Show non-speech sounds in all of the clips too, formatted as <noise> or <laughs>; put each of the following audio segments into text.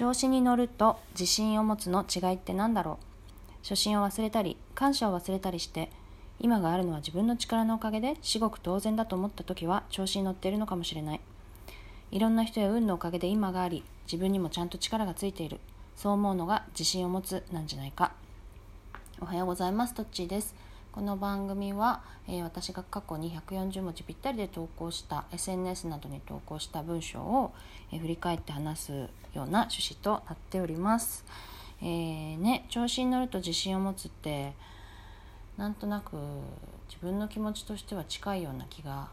調子に乗ると自信を持つの違いって何だろう？初心を忘れたり感謝を忘れたりして今があるのは自分の力のおかげで至極当然だと思った時は調子に乗っているのかもしれない。いろんな人や運のおかげで今があり自分にもちゃんと力がついている。そう思うのが自信を持つなんじゃないか。おはようございます。トッチーです。この番組は、えー、私が過去に140文字ぴったりで投稿した SNS などに投稿した文章を、えー、振り返って話すような趣旨となっております。えー、ね、調子に乗ると自信を持つってなんとなく自分の気持ちとしては近いような気が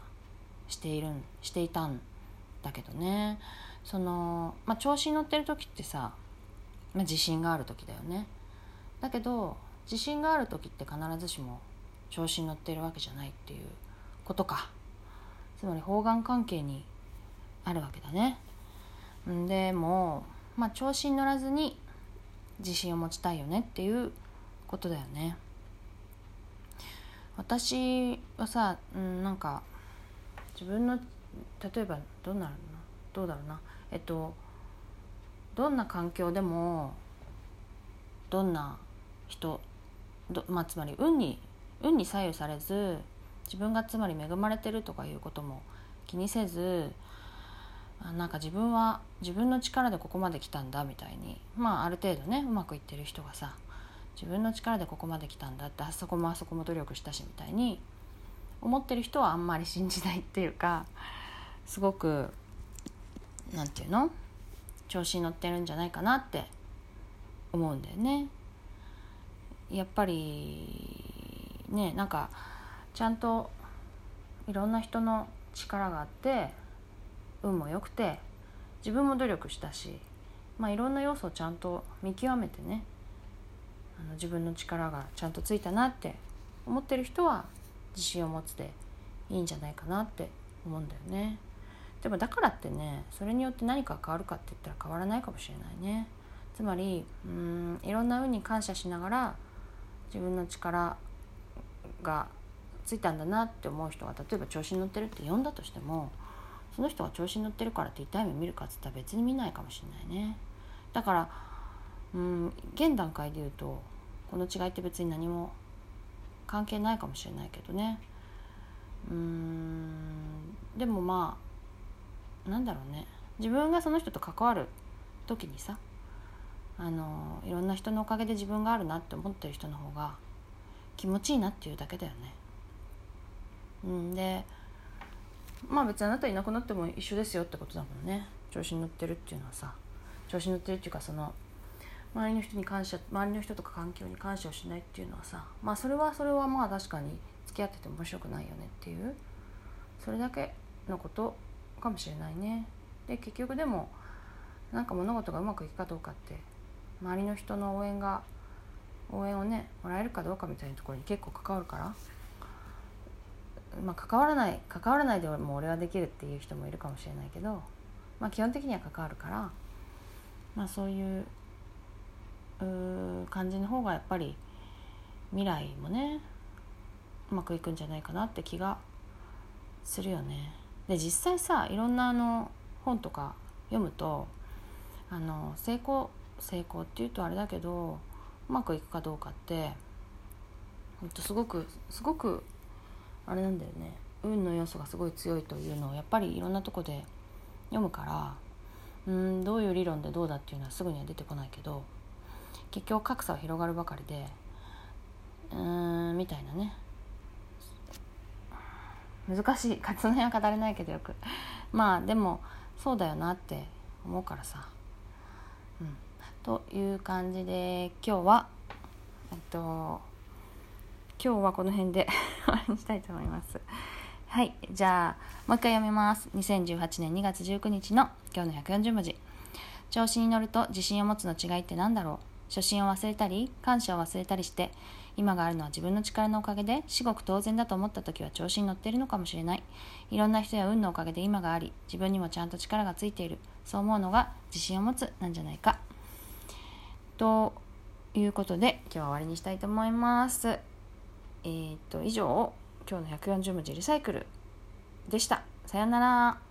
しているしていたんだけどねその、まあ、調子に乗ってる時ってさ、まあ、自信がある時だよね。だけど自信がある時って必ずしも調子に乗ってるわけじゃないっていうことか。つまり方眼関係にあるわけだね。でもまあ調子に乗らずに自信を持ちたいよねっていうことだよね。私はさ、うん、なんか自分の例えばどうなるの？どうだろうな。えっとどんな環境でもどんな人まあ、つまり運に運に左右されず自分がつまり恵まれてるとかいうことも気にせずなんか自分は自分の力でここまで来たんだみたいにまあある程度ねうまくいってる人がさ自分の力でここまで来たんだってあそこもあそこも努力したしみたいに思ってる人はあんまり信じないっていうかすごく何て言うの調子に乗ってるんじゃないかなって思うんだよね。やっぱりねなんかちゃんといろんな人の力があって運も良くて自分も努力したし、まあ、いろんな要素をちゃんと見極めてねあの自分の力がちゃんとついたなって思ってる人は自信を持つでいいんじゃないかなって思うんだよね。でもだからってねそれによって何か変わるかって言ったら変わらないかもしれないね。つまりうんいろんな運に感謝しながら自分の力がついたんだなって思う人が例えば調子に乗ってるって読んだとしてもその人が調子に乗ってるからって痛い目見るかっつったら別に見ないかもしれないね。だからうん現段階で言うとこの違いって別に何も関係ないかもしれないけどね。うんでもまあなんだろうね。自分がその人と関わる時にさあのいろんな人のおかげで自分があるなって思ってる人の方が気持ちいいなっていうだけだよね。ん、でまあ別にあなたいなくなっても一緒ですよってことだもんね。調子に乗ってるっていうのはさ。調子に乗ってるっていうかその周りの人に感謝周りの人とか環境に感謝をしないっていうのはさ。まあそれはそれはまあ確かに付き合ってても面白くないよねっていう。それだけのことかもしれないね。で結局でもなんか物事がうまくいくかどうかって周りの人の応援が応援をねもらえるかどうかみたいなところに結構関わるからまあ関わらない関わらないでも俺はできるっていう人もいるかもしれないけどまあ基本的には関わるからまあそういうう感じの方がやっぱり未来もねうまくいくんじゃないかなって気がするよね。で実際さいろんなあの本とか読むとあの成功成功っていうとあれだけどうまくいくかどうかってすごくすごくあれなんだよね。運の要素がすごい強いというのをやっぱりいろんなとこで読むからうんどういう理論でどうだっていうのはすぐには出てこないけど結局格差は広がるばかりでうーんみたいなね。難しい。<laughs> その辺は語れないけどよく。まあでもそうだよなって思うからさ。という感じで今日はえっと今日はこの辺で <laughs> 終わりにしたいと思います。はいじゃあもう一回読みます。2018年2月19日の今日の140文字。調子に乗ると自信を持つの違いって何だろう。初心を忘れたり感謝を忘れたりして今があるのは自分の力のおかげで至極当然だと思った時は調子に乗っているのかもしれない。いろんな人や運のおかげで今があり自分にもちゃんと力がついている。そう思うのが自信を持つなんじゃないか。ということで今日は終わりにしたいと思います。えー、っと以上今日の140文字リサイクルでした。さようなら。